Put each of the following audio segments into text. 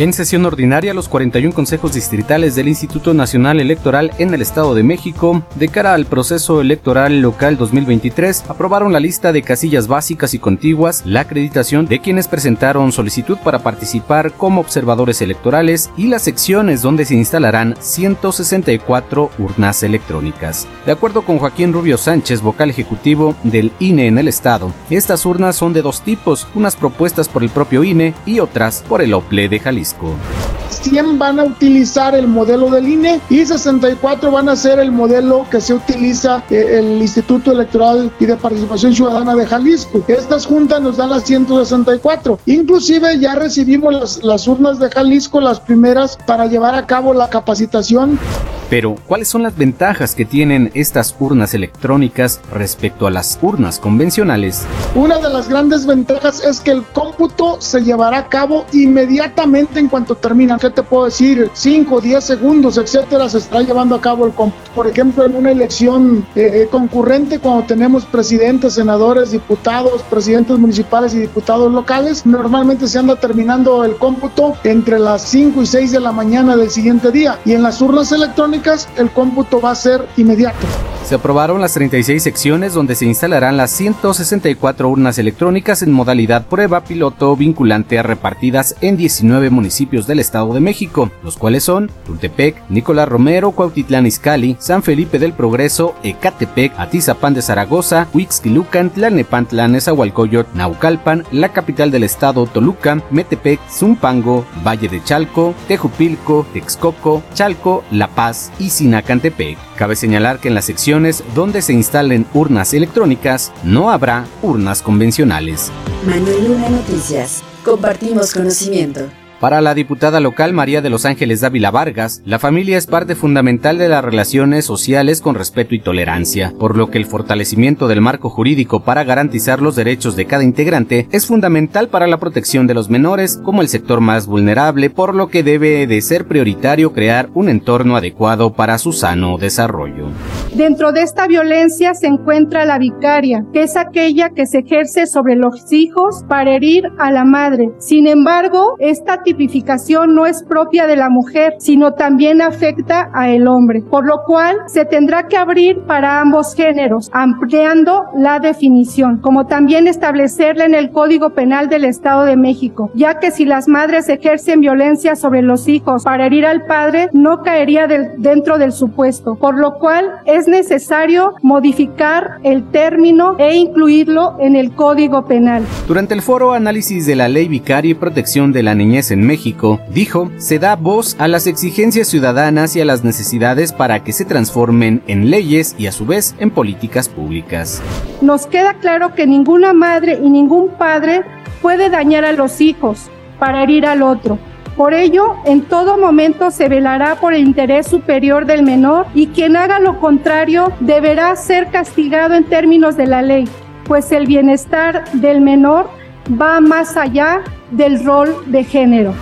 En sesión ordinaria, los 41 consejos distritales del Instituto Nacional Electoral en el Estado de México, de cara al proceso electoral local 2023, aprobaron la lista de casillas básicas y contiguas, la acreditación de quienes presentaron solicitud para participar como observadores electorales y las secciones donde se instalarán 164 urnas electrónicas. De acuerdo con Joaquín Rubio Sánchez, vocal ejecutivo del INE en el Estado, estas urnas son de dos tipos, unas propuestas por el propio INE y otras por el OPLE de Jalisco. 100 van a utilizar el modelo del INE y 64 van a ser el modelo que se utiliza eh, el Instituto Electoral y de Participación Ciudadana de Jalisco. Estas juntas nos dan las 164. Inclusive ya recibimos las urnas de Jalisco, las primeras, para llevar a cabo la capacitación. Pero, ¿cuáles son las ventajas que tienen estas urnas electrónicas respecto a las urnas convencionales? Una de las grandes ventajas es que el cómputo se llevará a cabo inmediatamente en cuanto termina. ¿Qué te puedo decir? 5, 10 segundos, etcétera, se está llevando a cabo el cómputo. Por ejemplo, en una elección eh, eh, concurrente, cuando tenemos presidentes, senadores, diputados, presidentes municipales y diputados locales, normalmente se anda terminando el cómputo entre las 5 y 6 de la mañana del siguiente día. Y en las urnas electrónicas, el cómputo va a ser inmediato. Se aprobaron las 36 secciones donde se instalarán las 164 urnas electrónicas en modalidad prueba piloto vinculante a repartidas en 19 municipios del Estado de México, los cuales son Tultepec, Nicolás Romero, Cuautitlán Izcalli, San Felipe del Progreso, Ecatepec, Atizapán de Zaragoza, Huixquilucan, Tlalnepantla, Nezahualcóyotl, Naucalpan, la capital del estado Toluca, Metepec, Zumpango, Valle de Chalco, Tejupilco, Texcoco, Chalco, La Paz y Sinacantepec. Cabe señalar que en las secciones donde se instalen urnas electrónicas, no habrá urnas convencionales. Manuel Luna Noticias. Compartimos conocimiento. Para la diputada local María de los Ángeles Dávila Vargas, la familia es parte fundamental de las relaciones sociales con respeto y tolerancia, por lo que el fortalecimiento del marco jurídico para garantizar los derechos de cada integrante es fundamental para la protección de los menores como el sector más vulnerable, por lo que debe de ser prioritario crear un entorno adecuado para su sano desarrollo. Dentro de esta violencia se encuentra la vicaria, que es aquella que se ejerce sobre los hijos para herir a la madre. Sin embargo, esta tipificación no es propia de la mujer, sino también afecta a el hombre, por lo cual se tendrá que abrir para ambos géneros, ampliando la definición, como también establecerla en el Código Penal del Estado de México, ya que si las madres ejercen violencia sobre los hijos para herir al padre, no caería dentro del supuesto, por lo cual es necesario modificar el término e incluirlo en el Código Penal. Durante el foro Análisis de la Ley Vicaria y Protección de la Niñez en México, dijo, se da voz a las exigencias ciudadanas y a las necesidades para que se transformen en leyes y a su vez en políticas públicas. Nos queda claro que ninguna madre y ningún padre puede dañar a los hijos para herir al otro. Por ello, en todo momento se velará por el interés superior del menor y quien haga lo contrario deberá ser castigado en términos de la ley, pues el bienestar del menor va más allá del rol de género.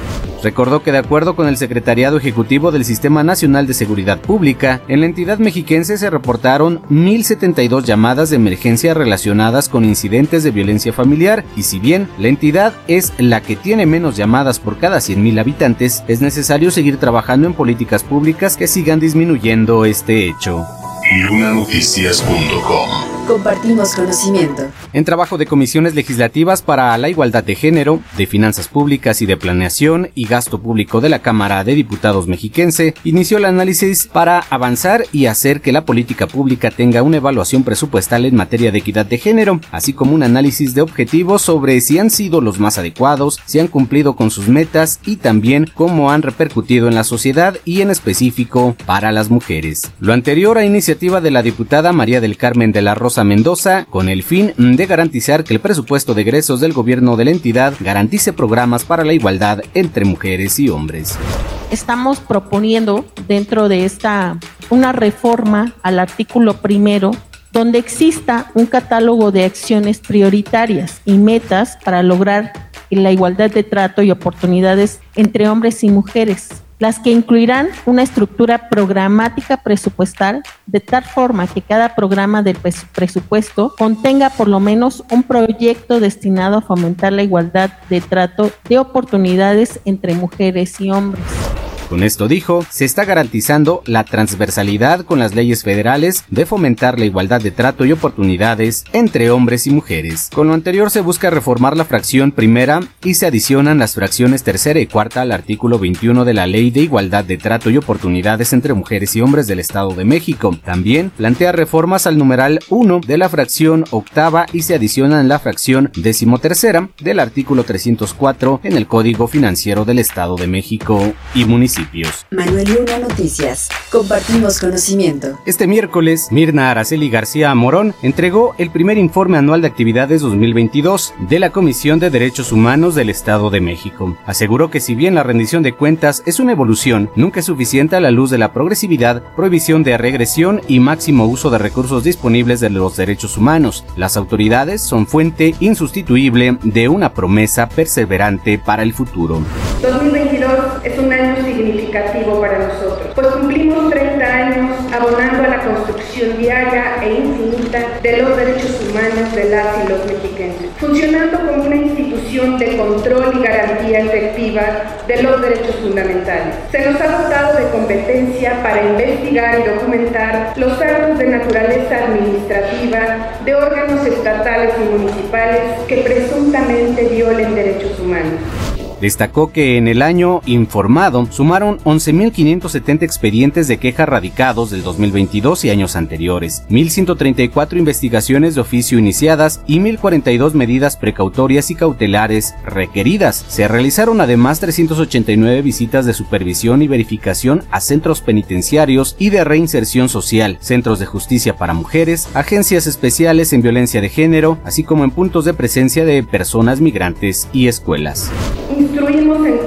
Recordó que de acuerdo con el Secretariado Ejecutivo del Sistema Nacional de Seguridad Pública, en la entidad mexiquense se reportaron 1.072 llamadas de emergencia relacionadas con incidentes de violencia familiar y si bien la entidad es la que tiene menos llamadas por cada 100.000 habitantes, es necesario seguir trabajando en políticas públicas que sigan disminuyendo este hecho. Lunanoticias.com Compartimos conocimiento. En trabajo de comisiones legislativas para la igualdad de género, de finanzas públicas y de planeación y gasto público de la Cámara de Diputados mexiquense, inició el análisis para avanzar y hacer que la política pública tenga una evaluación presupuestal en materia de equidad de género, así como un análisis de objetivos sobre si han sido los más adecuados, si han cumplido con sus metas y también cómo han repercutido en la sociedad y en específico para las mujeres. Lo anterior a iniciativa de la diputada María del Carmen de la Rosa Mendoza con el fin de garantizar que el presupuesto de egresos del gobierno de la entidad garantice programas para la igualdad entre mujeres y hombres. Estamos proponiendo dentro de esta una reforma al artículo primero donde exista un catálogo de acciones prioritarias y metas para lograr la igualdad de trato y oportunidades entre hombres y mujeres las que incluirán una estructura programática presupuestal de tal forma que cada programa del presupuesto contenga por lo menos un proyecto destinado a fomentar la igualdad de trato de oportunidades entre mujeres y hombres. Con esto dijo, se está garantizando la transversalidad con las leyes federales de fomentar la igualdad de trato y oportunidades entre hombres y mujeres. Con lo anterior se busca reformar la fracción primera y se adicionan las fracciones tercera y cuarta al artículo 21 de la Ley de Igualdad de Trato y Oportunidades entre Mujeres y Hombres del Estado de México. También plantea reformas al numeral 1 de la fracción octava y se adicionan la fracción decimotercera del artículo 304 en el Código Financiero del Estado de México y municipios. Manuel Luna Noticias. Compartimos conocimiento. Este miércoles, Mirna Araceli García Morón entregó el primer informe anual de actividades 2022 de la Comisión de Derechos Humanos del Estado de México. Aseguró que si bien la rendición de cuentas es una evolución, nunca es suficiente a la luz de la progresividad, prohibición de regresión y máximo uso de recursos disponibles de los derechos humanos. Las autoridades son fuente insustituible de una promesa perseverante para el futuro. 2022 es un año significativo para nosotros, pues cumplimos 30 años abonando a la diaria e infinita de los derechos humanos de las y los mexicanos, funcionando como una institución de control y garantía efectiva de los derechos fundamentales. Se nos ha dotado de competencia para investigar y documentar los actos de naturaleza administrativa de órganos estatales y municipales que presuntamente violen derechos humanos. Destacó que en el año informado sumaron 11.570 expedientes de queja radicados del 2022 y años anteriores, 1.134 investigaciones de oficio iniciadas y 1.042 medidas precautorias y cautelares requeridas. Se realizaron además 389 visitas de supervisión y verificación a centros penitenciarios y de reinserción social, centros de justicia para mujeres, agencias especiales en violencia de género, así como en puntos de presencia de personas migrantes y escuelas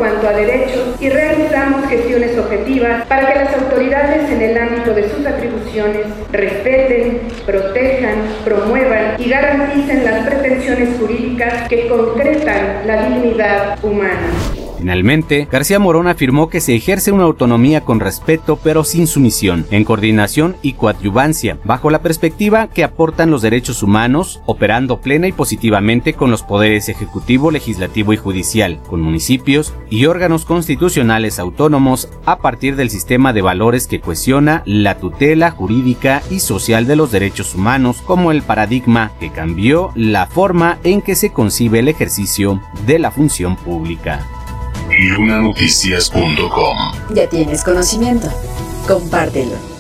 cuanto a derechos y realizamos gestiones objetivas para que las autoridades en el ámbito de sus atribuciones respeten, protejan, promuevan y garanticen las pretensiones jurídicas que concretan la dignidad humana. Finalmente, García Morón afirmó que se ejerce una autonomía con respeto pero sin sumisión, en coordinación y coadyuvancia, bajo la perspectiva que aportan los derechos humanos, operando plena y positivamente con los poderes ejecutivo, legislativo y judicial, con municipios y órganos constitucionales autónomos a partir del sistema de valores que cuestiona la tutela jurídica y social de los derechos humanos como el paradigma que cambió la forma en que se concibe el ejercicio de la función pública lunanoticias.com. Ya tienes conocimiento. Compártelo.